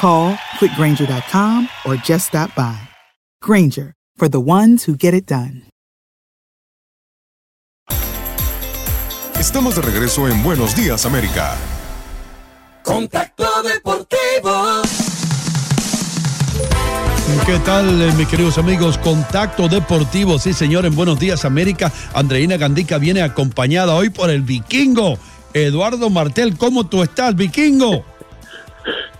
Call quickgranger.com or just stop by. Granger, for the ones who get it done. Estamos de regreso en Buenos Días, América. Contacto Deportivo. ¿Qué tal, eh, mis queridos amigos? Contacto Deportivo, sí, señor, en Buenos Días, América. Andreina Gandica viene acompañada hoy por el vikingo Eduardo Martel. ¿Cómo tú estás, vikingo?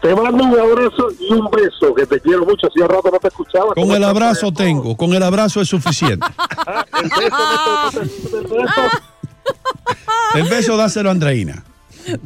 Te mando un abrazo y un beso, que te quiero mucho. Hacía rato no te escuchaba. Con el abrazo tengo, con el abrazo es suficiente. el beso, el beso. El beso dáselo a Andreina.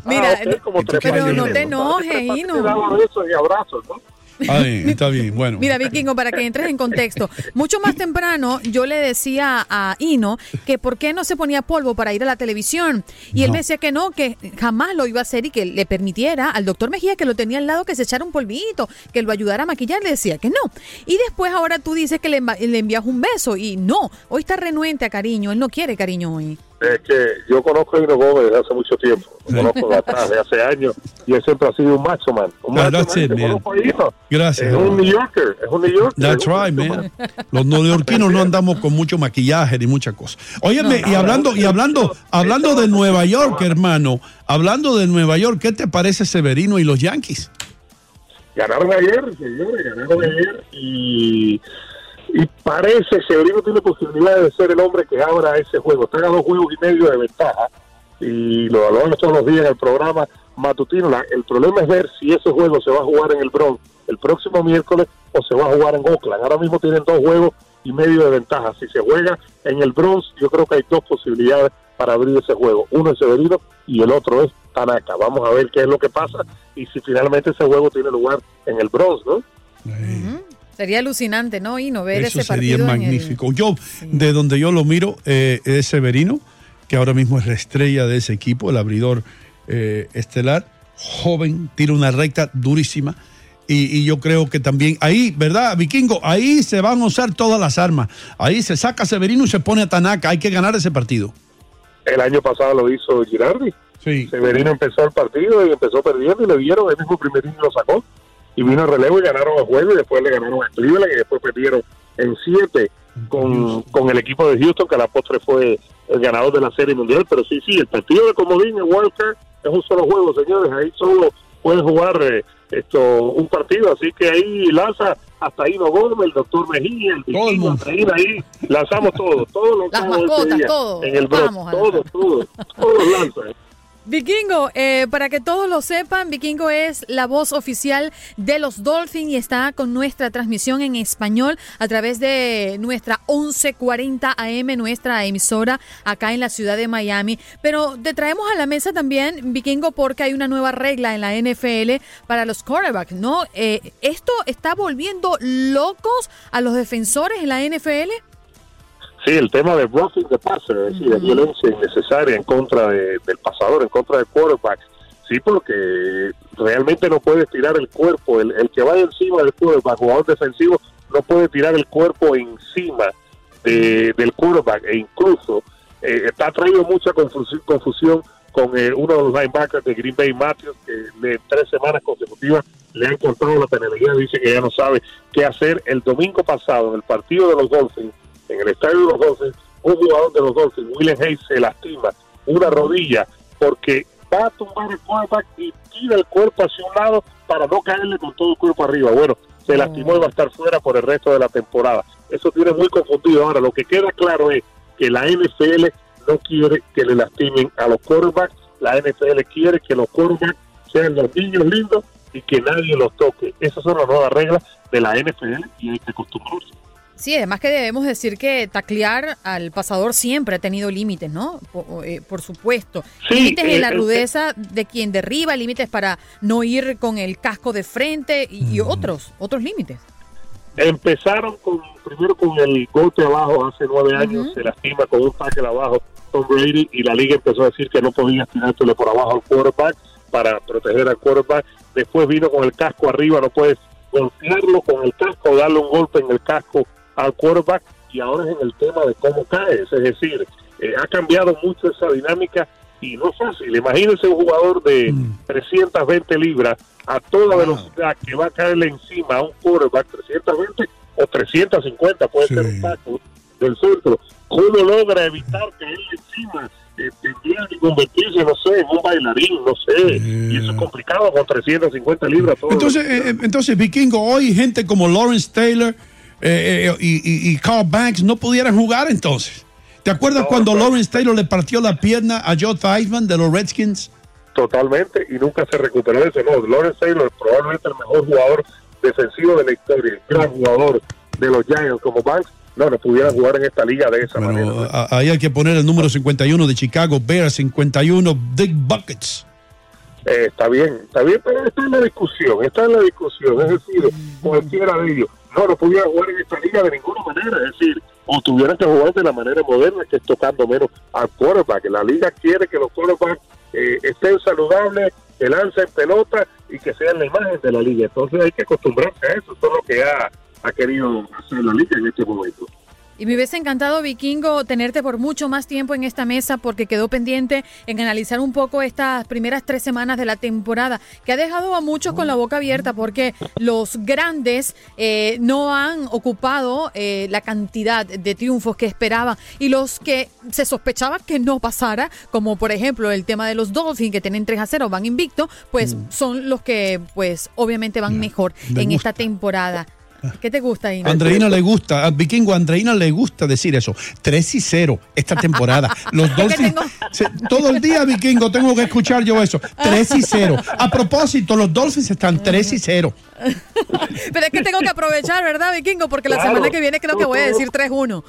Mira, Ah, pero no te enojes, Hino. Te daba besos y abrazos, ¿no? Está bien, está bien. Bueno. Mira, Vikingo, para que entres en contexto. Mucho más temprano yo le decía a Hino que por qué no se ponía polvo para ir a la televisión. Y él me decía que no, que jamás lo iba a hacer y que le permitiera al doctor Mejía, que lo tenía al lado, que se echara un polvito, que lo ayudara a maquillar. Le decía que no. Y después ahora tú dices que le, le envías un beso. Y no, hoy está renuente a cariño. Él no quiere cariño hoy. Es que yo conozco a Hino Gómez desde hace mucho tiempo. Lo conozco de atrás, de hace años. Y él siempre ha sido un macho man. Un Ah, macho that's man. it, man. Gracias. Es un New Yorker. Es un New Yorker. That's right, macho man. Los neoyorquinos no andamos con mucho maquillaje ni muchas cosas. Óyeme, y hablando, y hablando, hablando de Nueva York, hermano, hablando de Nueva York, ¿qué te parece Severino y los Yankees? Ganaron ayer, señores, ganaron ayer y, y parece que Severino tiene posibilidades de ser el hombre que abra ese juego. Están a dos juegos y medio de ventaja y lo hablamos todos los días en el programa matutino. La- el problema es ver si ese juego se va a jugar en el Bronx el próximo miércoles o se va a jugar en Oakland. Ahora mismo tienen dos juegos y medio de ventaja. Si se juega en el Bronx, yo creo que hay dos posibilidades para abrir ese juego. Uno es Severino y el otro es Tanaka. Vamos a ver qué es lo que pasa y si finalmente ese juego tiene lugar en el Bronx, ¿no? Sería alucinante, ¿no? Y no ver Eso ese sería partido. en el- magnífico. Yo, de donde yo lo miro, eh, es Severino, que ahora mismo es la estrella de ese equipo, el abridor eh, estelar, joven, tira una recta durísima. Y, y yo creo que también ahí, ¿verdad, Vikingo? Ahí se van a usar todas las armas. Ahí se saca Severino y se pone a Tanaka. Hay que ganar ese partido. El año pasado lo hizo Girardi. Sí. Severino empezó el partido y empezó perdiendo y le dieron, el mismo primer inning lo sacó. Y vino el relevo y ganaron el juego y después le ganaron a Cleveland y después perdieron en siete con, con el equipo de Houston, que a la postre fue el ganador de la Serie Mundial. Pero sí, sí, el partido de Comodín en Walker es un solo juego, señores. Ahí solo pueden jugar eh, esto un partido. Así que ahí lanza hasta Hino Gómez, el doctor Mejía, el Todo. Andreina, ahí lanzamos todo, todos los Las cabos ese mascotas, día todo. En el Bronx, Vamos a todo, lanzar. todo, todos lanzan. Vikingo, eh, para que todos lo sepan, Vikingo es la voz oficial de los Dolphins y está con nuestra transmisión en español a través de nuestra 1140 AM, nuestra emisora acá en la ciudad de Miami. Pero te traemos a la mesa también, Vikingo, porque hay una nueva regla en la NFL para los quarterbacks, ¿no? Eh, ¿Esto está volviendo locos a los defensores en la NFL? Sí, el tema de roughing the passer, es decir, de violencia innecesaria en contra de- del pasador, en contra del quarterback. Sí, porque realmente no puede tirar el cuerpo. El, el que vaya encima del quarterback, jugador defensivo, no puede tirar el cuerpo encima de- del quarterback. E incluso eh, está traído mucha confusión, confusión con eh, uno de los linebackers de Green Bay, Matthews, que de tres semanas consecutivas le han cortado la penalidad. Dice que ya no sabe qué hacer. El domingo pasado, en el partido de los Dolphins, en el estadio de los Dolphins, un jugador de los Dolphins, William Hayes, se lastima una rodilla porque va a tumbar el quarterback y tira el cuerpo hacia un lado para no caerle con todo el cuerpo arriba. Bueno, se lastimó y va a estar fuera por el resto de la temporada. Eso tiene muy confundido. Ahora, lo que queda claro es que la NFL no quiere que le lastimen a los quarterbacks. La NFL quiere que los quarterbacks sean los niños lindos y que nadie los toque. Esas son las nuevas reglas de la NFL y hay que acostumbrarse. Sí, además que debemos decir que taclear al pasador siempre ha tenido límites, ¿no? Por, eh, por supuesto. Sí, límites en la eh, eh, rudeza de quien derriba, límites para no ir con el casco de frente y, y otros, otros límites. Empezaron con primero con el golpe abajo hace nueve años, se lastima con un tackle abajo Tom Brady y la liga empezó a decir que no podía tirársele por abajo al quarterback para proteger al quarterback. Después vino con el casco arriba, no puedes golpearlo con el casco o darle un golpe en el casco al quarterback y ahora es en el tema de cómo caes, es decir, eh, ha cambiado mucho esa dinámica y no es fácil. Imagínense un jugador de 320 libras a toda velocidad que va a caerle encima a un quarterback 320 o 350, puede ser un tackle del centro. ¿Cómo logra evitar caerle encima? Eh, tendría que convertirse, no sé, en un bailarín, no sé. Y eso es complicado con 350 libras. todo Entonces, eh, eh, entonces, Vikingo, hoy gente como Lawrence Taylor eh, eh, y, y- y Carl Banks no pudieran jugar entonces. ¿Te acuerdas cuando Lawrence Taylor le partió la pierna a Joe Theismann de los Redskins? totalmente y nunca se recuperó de ese. No, Lawrence Taylor probablemente el mejor jugador defensivo de la historia, el gran jugador de los Giants como Banks, no, no pudiera jugar en esta liga de esa manera. Ahí hay que poner el número 51 de Chicago Bears, 51 Big Buckets. Eh, está bien, está bien, pero está en la discusión, está en la discusión, es decir, cualquiera de ellos, no, no pudiera jugar en esta liga de ninguna manera, es decir, o tuvieran que jugar de la manera moderna, que es tocando menos al quarterback. La liga quiere que los quarterbacks eh, estén saludables, que lancen pelota y que sean la imagen de la liga. Entonces hay que acostumbrarse a eso, eso es lo que ha, ha querido hacer la liga en este momento. Y me hubiese encantado, Vikingo, tenerte por mucho más tiempo en esta mesa porque quedó pendiente en analizar un poco estas primeras tres semanas de la temporada, que ha dejado a muchos con la boca abierta porque los grandes eh, no han ocupado eh, la cantidad de triunfos que esperaban y los que se sospechaba que no pasara, como por ejemplo el tema de los Dolphins que tienen 3 a 0, van invicto, pues son los que pues obviamente van mejor me en gusta. esta temporada. ¿Qué te gusta, Ina? Andreina le gusta, a Vikingo, Andreina le gusta decir eso. 3 y 0 esta temporada. Los Dolphins. se- todo el día, Vikingo, tengo que escuchar yo eso. 3 y 0. A propósito, los Dolphins están 3 y 0. Pero es que tengo que aprovechar, ¿verdad, Vikingo? Porque la Claro. semana que viene creo que voy a decir 3-1.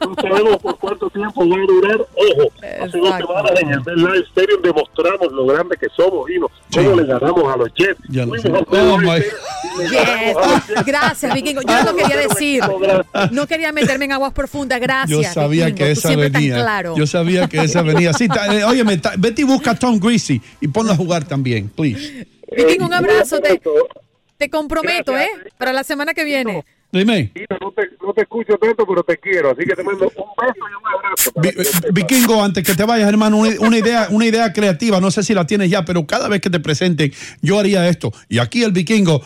No sabemos por cuánto tiempo va a durar. Ojo, hace dos semanas en el Live Stadium demostramos lo grande que somos y no, cómo le ganamos a los Jets. Ya lo Fuimos sé. al Bell Oh, Live my- Stadium y le ganamos a los Jets. Gracias, Vikingo. Yo no lo quería decir. No quería meterme en aguas profundas. Gracias. Yo sabía Vikingo. que esa venía. claro. Yo sabía que esa venía. Sí, ta- eh, óyeme, ta- vete y busca a Tom Greasy y ponlo a jugar también, please. Vikingo, un abrazo. Te, te comprometo, ¿eh? Para la semana que viene. Dime. No te, no te escucho tanto, pero te quiero. Así que te mando un beso y un abrazo. Vi-. Vikingo, antes que te vayas, hermano, una, una idea, una idea creativa, no sé si la tienes ya, pero cada vez que te presenten, yo haría esto. Y aquí el vikingo.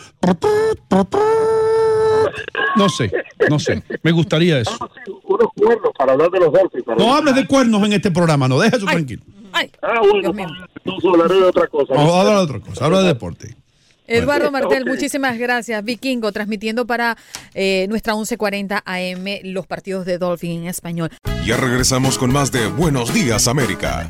No sé, no sé. Me gustaría eso. Unos cuernos para hablar de los para- No hables de cuernos en este programa, no, deja eso tranquilo. Ay, Ah, bueno, entonces hablaré de otra cosa. Vamos a hablar de otra cosa, habla de deporte. Eduardo Martel, muchísimas gracias. Vikingo, transmitiendo para eh, nuestra 1140 AM los partidos de Dolphin en español. Ya regresamos con más de Buenos Días América.